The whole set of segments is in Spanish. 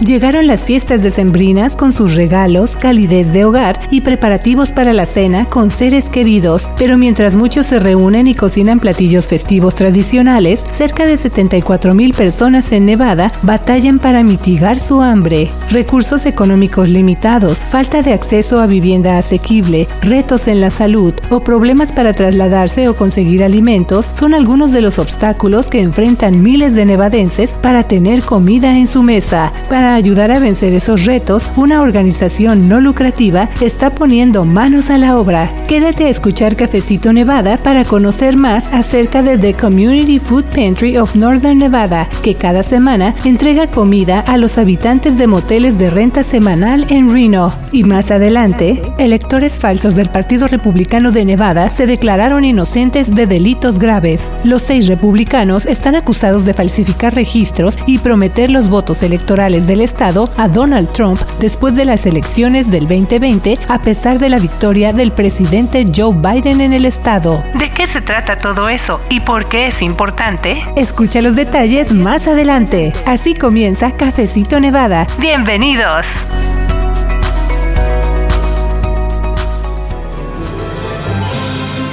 Llegaron las fiestas decembrinas con sus regalos, calidez de hogar y preparativos para la cena con seres queridos, pero mientras muchos se reúnen y cocinan platillos festivos tradicionales, cerca de 74 mil personas en Nevada batallan para mitigar su hambre. Recursos económicos limitados, falta de acceso a vivienda asequible, retos en la salud o problemas para trasladarse o conseguir alimentos son algunos de los obstáculos que enfrentan miles de nevadenses para tener comida en su mesa. Ayudar a vencer esos retos, una organización no lucrativa está poniendo manos a la obra. Quédate a escuchar Cafecito Nevada para conocer más acerca de The Community Food Pantry of Northern Nevada, que cada semana entrega comida a los habitantes de moteles de renta semanal en Reno. Y más adelante, electores falsos del Partido Republicano de Nevada se declararon inocentes de delitos graves. Los seis republicanos están acusados de falsificar registros y prometer los votos electorales del Estado a Donald Trump después de las elecciones del 2020, a pesar de la victoria del presidente Joe Biden en el Estado. ¿De qué se trata todo eso y por qué es importante? Escucha los detalles más adelante. Así comienza Cafecito Nevada. ¡Bienvenidos!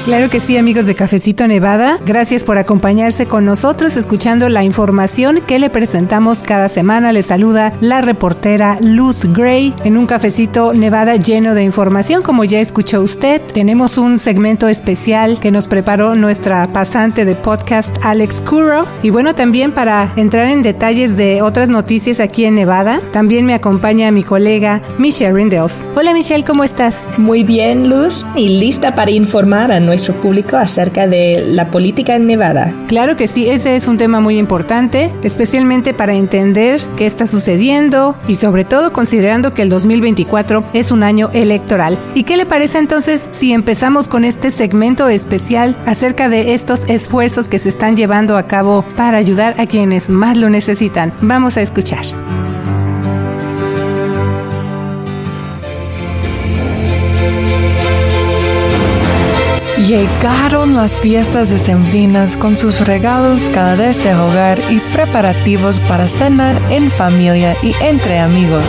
Claro que sí, amigos de Cafecito Nevada. Gracias por acompañarse con nosotros escuchando la información que le presentamos cada semana. Le saluda la reportera Luz Gray en un Cafecito Nevada lleno de información. Como ya escuchó usted, tenemos un segmento especial que nos preparó nuestra pasante de podcast Alex Curro. Y bueno, también para entrar en detalles de otras noticias aquí en Nevada, también me acompaña mi colega Michelle Rindels. Hola Michelle, ¿cómo estás? Muy bien, Luz, y lista para informar a nuestra público acerca de la política en Nevada. Claro que sí, ese es un tema muy importante, especialmente para entender qué está sucediendo y sobre todo considerando que el 2024 es un año electoral. ¿Y qué le parece entonces si empezamos con este segmento especial acerca de estos esfuerzos que se están llevando a cabo para ayudar a quienes más lo necesitan? Vamos a escuchar. Llegaron las fiestas decembrinas con sus regalos cada vez de hogar y preparativos para cenar en familia y entre amigos.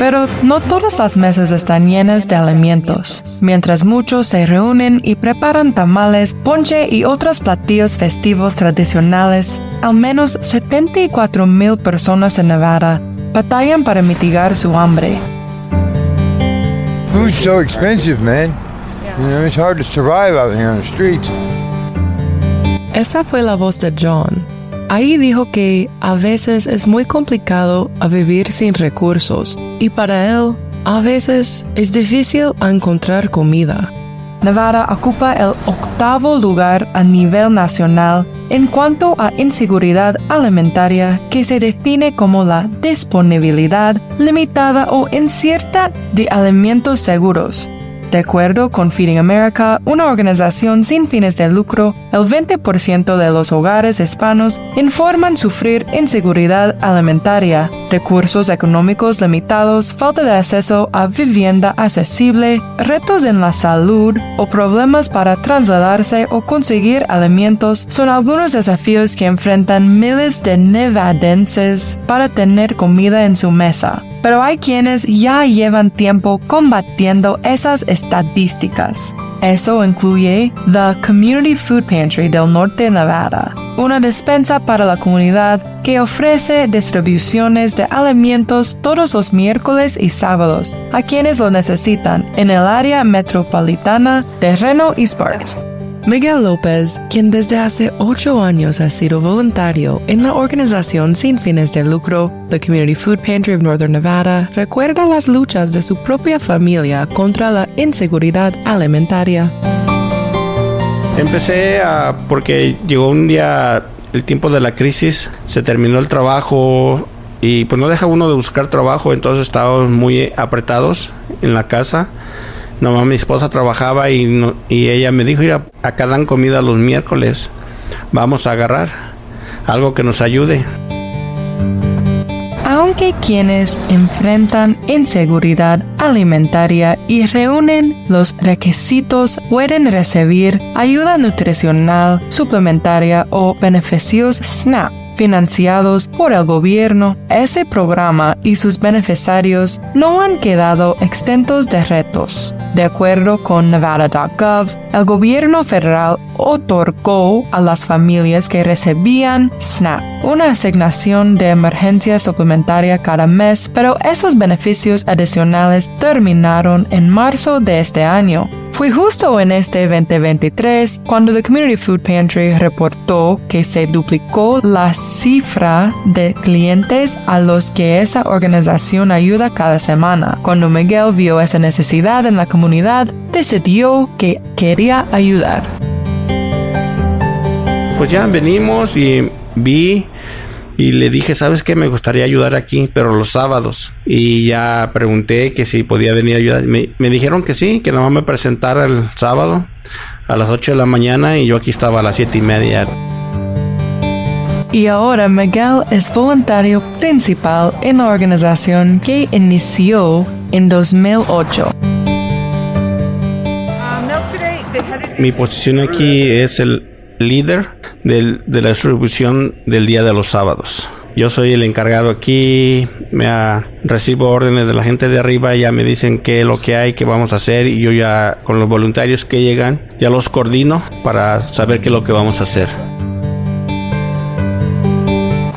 Pero no todas las mesas están llenas de alimentos. Mientras muchos se reúnen y preparan tamales, ponche y otros platillos festivos tradicionales, al menos 74 mil personas en Nevada batallan para mitigar su hambre. Food's so expensive, man. Esa fue la voz de John. Ahí dijo que a veces es muy complicado a vivir sin recursos y para él a veces es difícil encontrar comida. Nevada ocupa el octavo lugar a nivel nacional en cuanto a inseguridad alimentaria que se define como la disponibilidad limitada o incierta de alimentos seguros de acuerdo con Feeding America, una organización sin fines de lucro, el 20% de los hogares hispanos informan sufrir inseguridad alimentaria, recursos económicos limitados, falta de acceso a vivienda accesible, retos en la salud o problemas para trasladarse o conseguir alimentos son algunos desafíos que enfrentan miles de nevadenses para tener comida en su mesa pero hay quienes ya llevan tiempo combatiendo esas estadísticas. Eso incluye The Community Food Pantry del Norte de Nevada, una despensa para la comunidad que ofrece distribuciones de alimentos todos los miércoles y sábados a quienes lo necesitan en el área metropolitana de Reno y Sparks. Miguel López, quien desde hace ocho años ha sido voluntario en la organización sin fines de lucro, The Community Food Pantry of Northern Nevada, recuerda las luchas de su propia familia contra la inseguridad alimentaria. Empecé a, porque llegó un día el tiempo de la crisis, se terminó el trabajo y pues no deja uno de buscar trabajo, entonces estábamos muy apretados en la casa Nomás mi esposa trabajaba y, y ella me dijo, ir acá dan comida los miércoles, vamos a agarrar algo que nos ayude. Aunque quienes enfrentan inseguridad alimentaria y reúnen los requisitos pueden recibir ayuda nutricional suplementaria o beneficios SNAP financiados por el gobierno, ese programa y sus beneficiarios no han quedado exentos de retos. De acuerdo con Nevada.gov, el gobierno federal otorgó a las familias que recibían SNAP una asignación de emergencia suplementaria cada mes, pero esos beneficios adicionales terminaron en marzo de este año. Fue justo en este 2023 cuando The Community Food Pantry reportó que se duplicó la cifra de clientes a los que esa organización ayuda cada semana. Cuando Miguel vio esa necesidad en la comunidad, decidió que quería ayudar. Pues ya venimos y vi y le dije, ¿sabes qué? Me gustaría ayudar aquí, pero los sábados. Y ya pregunté que si podía venir a ayudar. Me, me dijeron que sí, que nomás me presentara el sábado a las 8 de la mañana y yo aquí estaba a las siete y media. Y ahora Miguel es voluntario principal en la organización que inició en 2008. Mi posición aquí es el líder del, de la distribución del día de los sábados. Yo soy el encargado aquí, me recibo órdenes de la gente de arriba, ya me dicen qué es lo que hay, qué vamos a hacer y yo ya con los voluntarios que llegan, ya los coordino para saber qué es lo que vamos a hacer.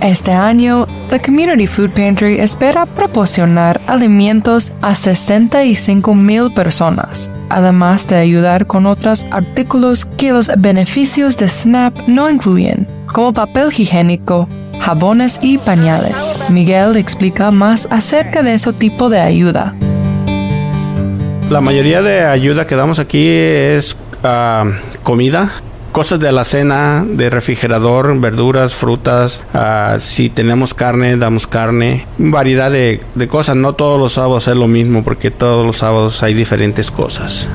Este año, The Community Food Pantry espera proporcionar alimentos a 65 mil personas, además de ayudar con otros artículos que los beneficios de SNAP no incluyen, como papel higiénico, jabones y pañales. Miguel explica más acerca de ese tipo de ayuda. La mayoría de ayuda que damos aquí es ah, comida, cosas de la cena, de refrigerador, verduras, frutas. Ah, si tenemos carne, damos carne. Variedad de, de cosas. No todos los sábados es lo mismo porque todos los sábados hay diferentes cosas.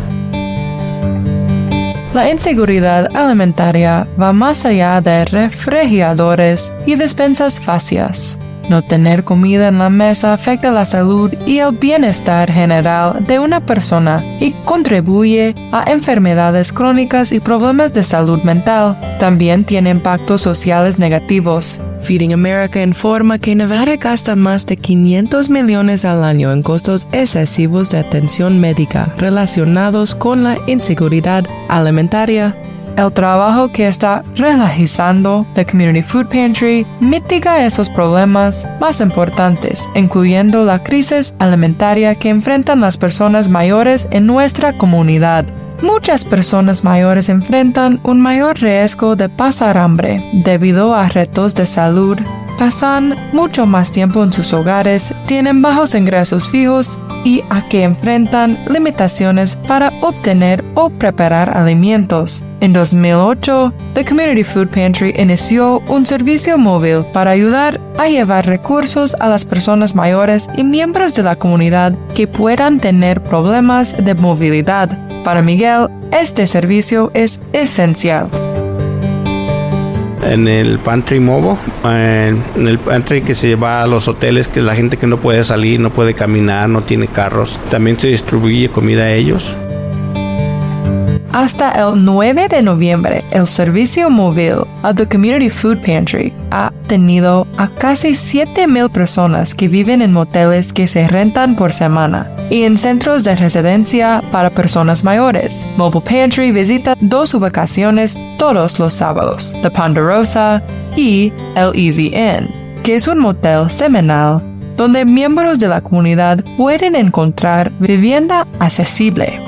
La inseguridad alimentaria va más allá de refrigeradores y despensas fáciles. No tener comida en la mesa afecta la salud y el bienestar general de una persona y contribuye a enfermedades crónicas y problemas de salud mental. También tiene impactos sociales negativos. Feeding America informa que Nevada gasta más de 500 millones al año en costos excesivos de atención médica relacionados con la inseguridad alimentaria el trabajo que está realizando The Community Food Pantry mitiga esos problemas más importantes, incluyendo la crisis alimentaria que enfrentan las personas mayores en nuestra comunidad. Muchas personas mayores enfrentan un mayor riesgo de pasar hambre debido a retos de salud pasan mucho más tiempo en sus hogares, tienen bajos ingresos fijos y a que enfrentan limitaciones para obtener o preparar alimentos. En 2008, The Community Food Pantry inició un servicio móvil para ayudar a llevar recursos a las personas mayores y miembros de la comunidad que puedan tener problemas de movilidad. Para Miguel, este servicio es esencial en el pantry movo, en el pantry que se lleva a los hoteles, que la gente que no puede salir, no puede caminar, no tiene carros, también se distribuye comida a ellos. Hasta el 9 de noviembre, el servicio móvil a The Community Food Pantry ha tenido a casi 7.000 personas que viven en moteles que se rentan por semana y en centros de residencia para personas mayores. Mobile Pantry visita dos ubicaciones todos los sábados, The Ponderosa y el Easy Inn, que es un motel semanal donde miembros de la comunidad pueden encontrar vivienda accesible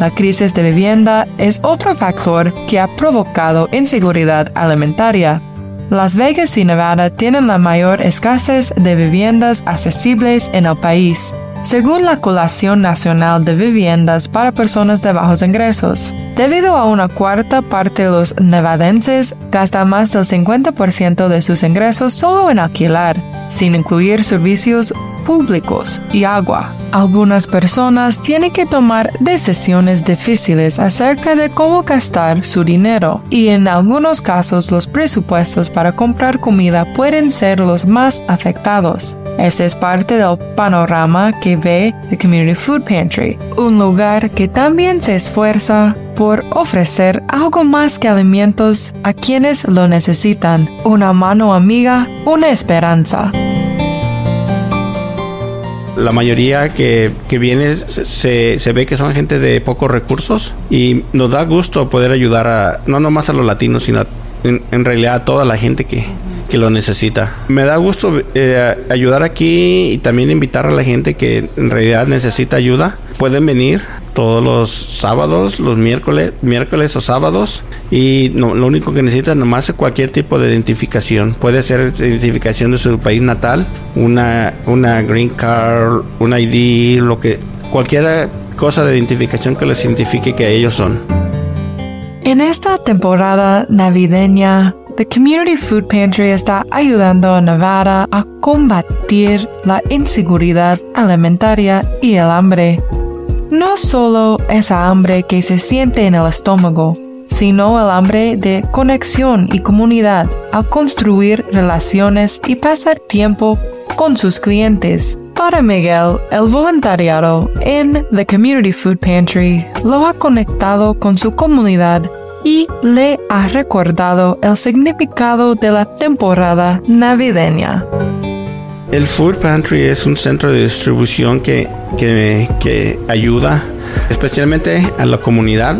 la crisis de vivienda es otro factor que ha provocado inseguridad alimentaria. Las Vegas y Nevada tienen la mayor escasez de viviendas accesibles en el país, según la Colación Nacional de Viviendas para Personas de Bajos Ingresos. Debido a una cuarta parte de los nevadenses gasta más del 50% de sus ingresos solo en alquilar, sin incluir servicios públicos y agua. Algunas personas tienen que tomar decisiones difíciles acerca de cómo gastar su dinero y en algunos casos los presupuestos para comprar comida pueden ser los más afectados. Ese es parte del panorama que ve The Community Food Pantry, un lugar que también se esfuerza por ofrecer algo más que alimentos a quienes lo necesitan, una mano amiga, una esperanza. La mayoría que, que viene se, se, ve que son gente de pocos recursos y nos da gusto poder ayudar a, no nomás a los latinos, sino en, realidad a toda la gente que, que lo necesita. Me da gusto eh, ayudar aquí y también invitar a la gente que en realidad necesita ayuda. Pueden venir todos los sábados, los miércoles, miércoles o sábados y no, lo único que necesitan nomás es cualquier tipo de identificación. Puede ser identificación de su país natal, una, una green card, un ID, lo que cualquier cosa de identificación que les identifique que ellos son. En esta temporada navideña, The Community Food Pantry está ayudando a Nevada a combatir la inseguridad alimentaria y el hambre no solo esa hambre que se siente en el estómago, sino el hambre de conexión y comunidad al construir relaciones y pasar tiempo con sus clientes. Para Miguel, el voluntariado en The Community Food Pantry lo ha conectado con su comunidad y le ha recordado el significado de la temporada navideña. El Food Pantry es un centro de distribución que, que, ayuda especialmente a la comunidad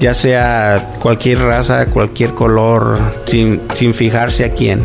ya sea cualquier raza, cualquier color, sin, sin fijarse a quién.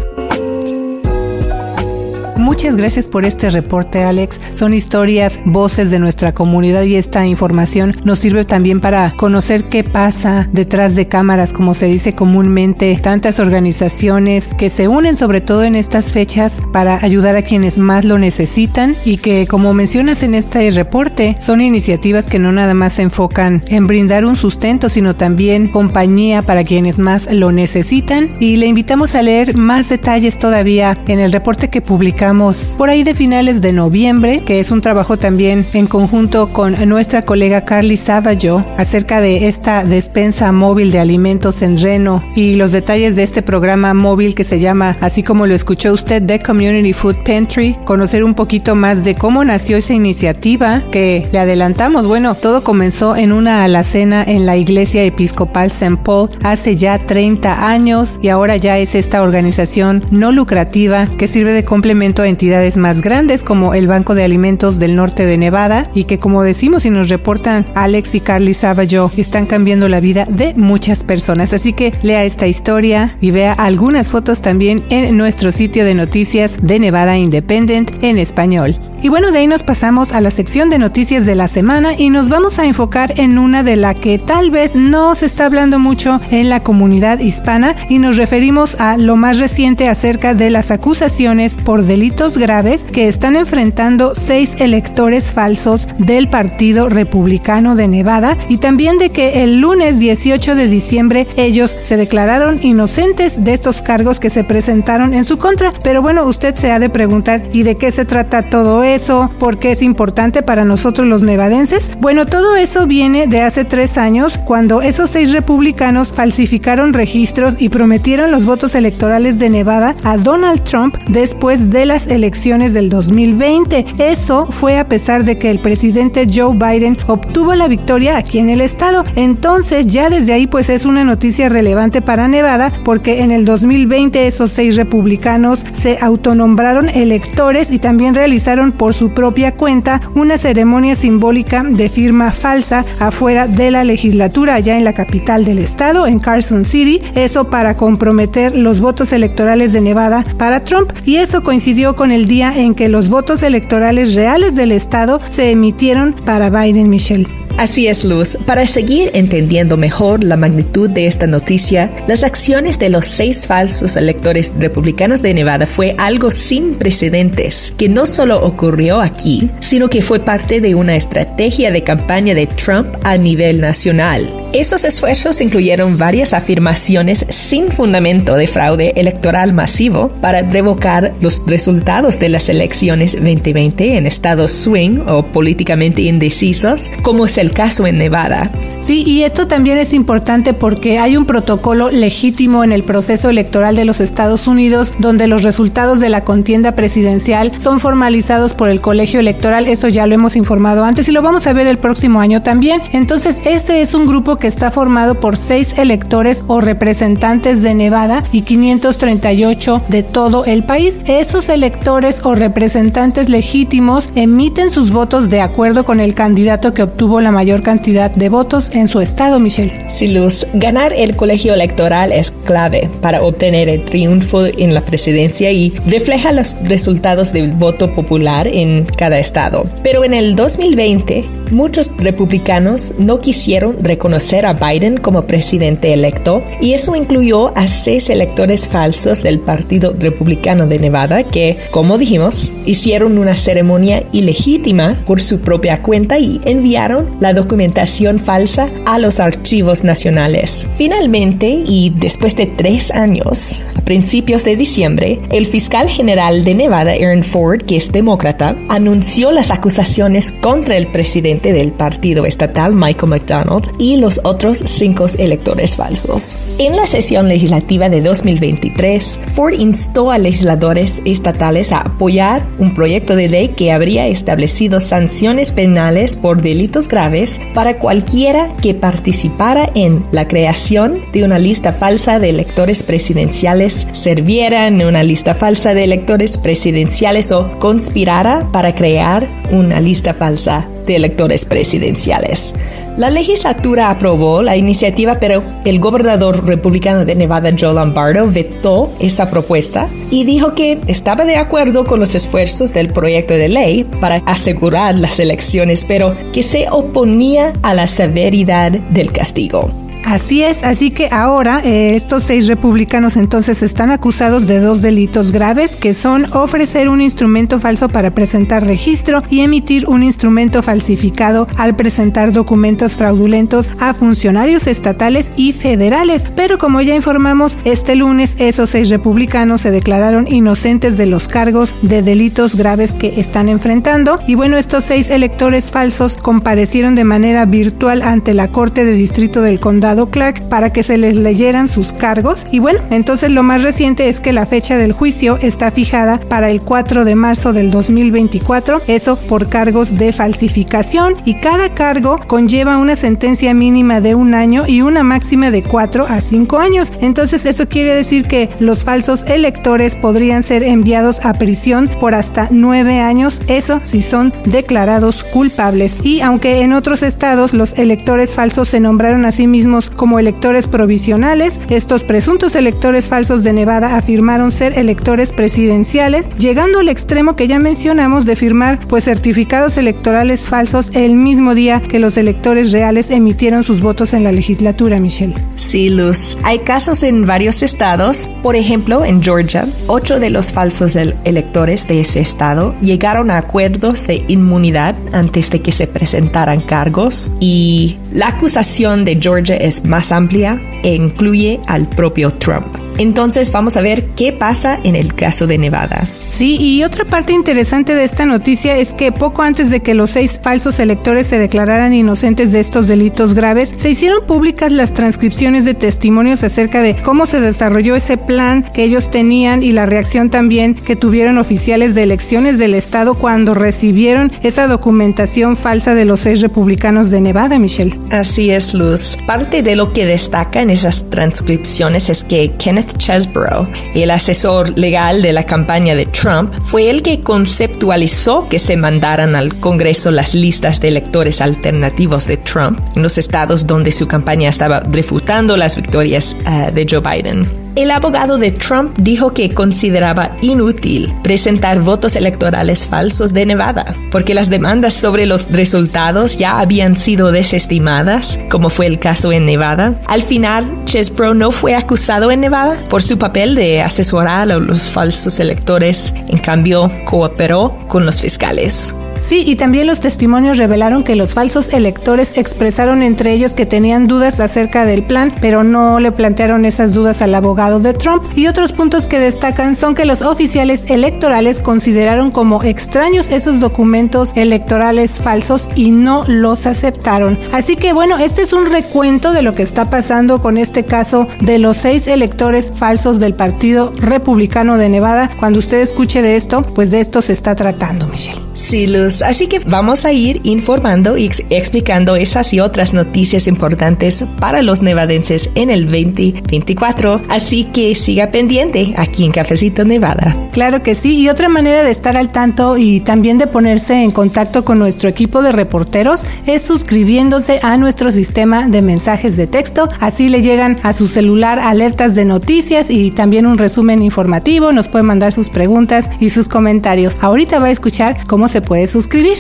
Muchas gracias por este reporte, Alex. Son historias, voces de nuestra comunidad y esta información nos sirve también para conocer qué pasa detrás de cámaras, como se dice comúnmente, tantas organizaciones que se unen sobre todo en estas fechas para ayudar a quienes más lo necesitan y que, como mencionas en este reporte, son iniciativas que no nada más se enfocan en brindar un sustento, sino también compañía para quienes más lo necesitan. Y le invitamos a leer más detalles todavía en el reporte que publicamos por ahí de finales de noviembre, que es un trabajo también en conjunto con nuestra colega Carly Savaggio acerca de esta despensa móvil de alimentos en Reno y los detalles de este programa móvil que se llama, así como lo escuchó usted, The Community Food Pantry, conocer un poquito más de cómo nació esa iniciativa que le adelantamos. Bueno, todo comenzó en una alacena en la iglesia episcopal St. Paul hace ya 30 años y ahora ya es esta organización no lucrativa que sirve de complemento entidades más grandes como el Banco de Alimentos del Norte de Nevada y que como decimos y nos reportan Alex y Carly Savaggio están cambiando la vida de muchas personas. Así que lea esta historia y vea algunas fotos también en nuestro sitio de noticias de Nevada Independent en español. Y bueno, de ahí nos pasamos a la sección de noticias de la semana y nos vamos a enfocar en una de la que tal vez no se está hablando mucho en la comunidad hispana y nos referimos a lo más reciente acerca de las acusaciones por delitos graves que están enfrentando seis electores falsos del Partido Republicano de Nevada y también de que el lunes 18 de diciembre ellos se declararon inocentes de estos cargos que se presentaron en su contra. Pero bueno, usted se ha de preguntar ¿y de qué se trata todo eso? ¿Por qué es importante para nosotros los nevadenses? Bueno, todo eso viene de hace tres años, cuando esos seis republicanos falsificaron registros y prometieron los votos electorales de Nevada a Donald Trump después de las elecciones del 2020. Eso fue a pesar de que el presidente Joe Biden obtuvo la victoria aquí en el estado. Entonces, ya desde ahí, pues es una noticia relevante para Nevada, porque en el 2020 esos seis republicanos se autonombraron electores y también realizaron por su propia cuenta una ceremonia simbólica de firma falsa afuera de la legislatura allá en la capital del estado, en Carson City, eso para comprometer los votos electorales de Nevada para Trump y eso coincidió con el día en que los votos electorales reales del estado se emitieron para Biden Michelle. Así es, Luz. Para seguir entendiendo mejor la magnitud de esta noticia, las acciones de los seis falsos electores republicanos de Nevada fue algo sin precedentes, que no solo ocurrió aquí, sino que fue parte de una estrategia de campaña de Trump a nivel nacional. Esos esfuerzos incluyeron varias afirmaciones sin fundamento de fraude electoral masivo para revocar los resultados de las elecciones 2020 en estados swing o políticamente indecisos, como se caso en Nevada. Sí, y esto también es importante porque hay un protocolo legítimo en el proceso electoral de los Estados Unidos donde los resultados de la contienda presidencial son formalizados por el colegio electoral. Eso ya lo hemos informado antes y lo vamos a ver el próximo año también. Entonces, ese es un grupo que está formado por seis electores o representantes de Nevada y 538 de todo el país. Esos electores o representantes legítimos emiten sus votos de acuerdo con el candidato que obtuvo la mayor cantidad de votos en su estado, Michelle. Sí, Luz, ganar el colegio electoral es clave para obtener el triunfo en la presidencia y refleja los resultados del voto popular en cada estado. Pero en el 2020, muchos republicanos no quisieron reconocer a Biden como presidente electo y eso incluyó a seis electores falsos del Partido Republicano de Nevada que, como dijimos, hicieron una ceremonia ilegítima por su propia cuenta y enviaron la documentación falsa a los archivos nacionales. Finalmente, y después de tres años, a principios de diciembre, el fiscal general de Nevada, Aaron Ford, que es demócrata, anunció las acusaciones contra el presidente del partido estatal, Michael McDonald, y los otros cinco electores falsos. En la sesión legislativa de 2023, Ford instó a legisladores estatales a apoyar un proyecto de ley que habría establecido sanciones penales por delitos graves para cualquiera que participara en la creación de una lista falsa de electores presidenciales, serviera en una lista falsa de electores presidenciales o conspirara para crear una lista falsa de electores presidenciales. La legislatura aprobó la iniciativa, pero el gobernador republicano de Nevada, Joe Lombardo, vetó esa propuesta y dijo que estaba de acuerdo con los esfuerzos del proyecto de ley para asegurar las elecciones, pero que se oponía a la severidad del castigo. Así es, así que ahora eh, estos seis republicanos entonces están acusados de dos delitos graves que son ofrecer un instrumento falso para presentar registro y emitir un instrumento falsificado al presentar documentos fraudulentos a funcionarios estatales y federales. Pero como ya informamos, este lunes esos seis republicanos se declararon inocentes de los cargos de delitos graves que están enfrentando y bueno, estos seis electores falsos comparecieron de manera virtual ante la Corte de Distrito del Condado Clark para que se les leyeran sus cargos. Y bueno, entonces lo más reciente es que la fecha del juicio está fijada para el 4 de marzo del 2024, eso por cargos de falsificación y cada cargo conlleva una sentencia mínima de un año y una máxima de 4 a 5 años. Entonces eso quiere decir que los falsos electores podrían ser enviados a prisión por hasta 9 años, eso si son declarados culpables. Y aunque en otros estados los electores falsos se nombraron a sí mismos como electores provisionales. Estos presuntos electores falsos de Nevada afirmaron ser electores presidenciales, llegando al extremo que ya mencionamos de firmar pues certificados electorales falsos el mismo día que los electores reales emitieron sus votos en la legislatura, Michelle. Sí, Luz. Hay casos en varios estados, por ejemplo, en Georgia, ocho de los falsos electores de ese estado llegaron a acuerdos de inmunidad antes de que se presentaran cargos y la acusación de Georgia es más amplia e incluye al propio Trump. Entonces vamos a ver qué pasa en el caso de Nevada. Sí, y otra parte interesante de esta noticia es que poco antes de que los seis falsos electores se declararan inocentes de estos delitos graves, se hicieron públicas las transcripciones de testimonios acerca de cómo se desarrolló ese plan que ellos tenían y la reacción también que tuvieron oficiales de elecciones del estado cuando recibieron esa documentación falsa de los seis republicanos de Nevada, Michelle. Así es, Luz. Parte de lo que destaca en esas transcripciones es que Kenneth Chesborough, el asesor legal de la campaña de Trump, fue el que conceptualizó que se mandaran al Congreso las listas de electores alternativos de Trump en los estados donde su campaña estaba refutando las victorias eh, de Joe Biden. El abogado de Trump dijo que consideraba inútil presentar votos electorales falsos de Nevada, porque las demandas sobre los resultados ya habían sido desestimadas, como fue el caso en Nevada. Al final, Chesbrough no fue acusado en Nevada por su papel de asesorar a los falsos electores, en cambio, cooperó con los fiscales. Sí, y también los testimonios revelaron que los falsos electores expresaron entre ellos que tenían dudas acerca del plan, pero no le plantearon esas dudas al abogado de Trump. Y otros puntos que destacan son que los oficiales electorales consideraron como extraños esos documentos electorales falsos y no los aceptaron. Así que bueno, este es un recuento de lo que está pasando con este caso de los seis electores falsos del Partido Republicano de Nevada. Cuando usted escuche de esto, pues de esto se está tratando, Michelle. Sí, Así que vamos a ir informando y explicando esas y otras noticias importantes para los nevadenses en el 2024. Así que siga pendiente aquí en Cafecito Nevada. Claro que sí. Y otra manera de estar al tanto y también de ponerse en contacto con nuestro equipo de reporteros es suscribiéndose a nuestro sistema de mensajes de texto. Así le llegan a su celular alertas de noticias y también un resumen informativo. Nos puede mandar sus preguntas y sus comentarios. Ahorita va a escuchar cómo se puede suscribir.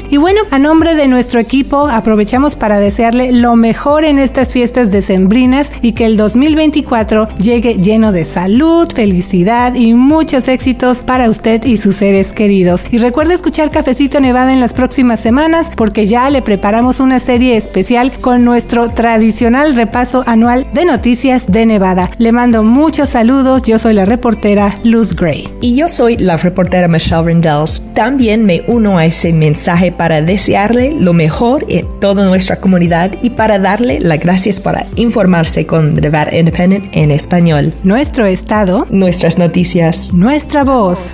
Y bueno, a nombre de nuestro equipo aprovechamos para desearle lo mejor en estas fiestas decembrinas y que el 2024 llegue lleno de salud, felicidad y muchos éxitos para usted y sus seres queridos. Y recuerde escuchar Cafecito Nevada en las próximas semanas porque ya le preparamos una serie especial con nuestro tradicional repaso anual de noticias de Nevada. Le mando muchos saludos, yo soy la reportera Luz Gray. Y yo soy la reportera Michelle Rendells. También me uno a ese mensaje para desearle lo mejor en toda nuestra comunidad y para darle las gracias para informarse con Nevada Independent en español. Nuestro estado, nuestras noticias, nuestra voz.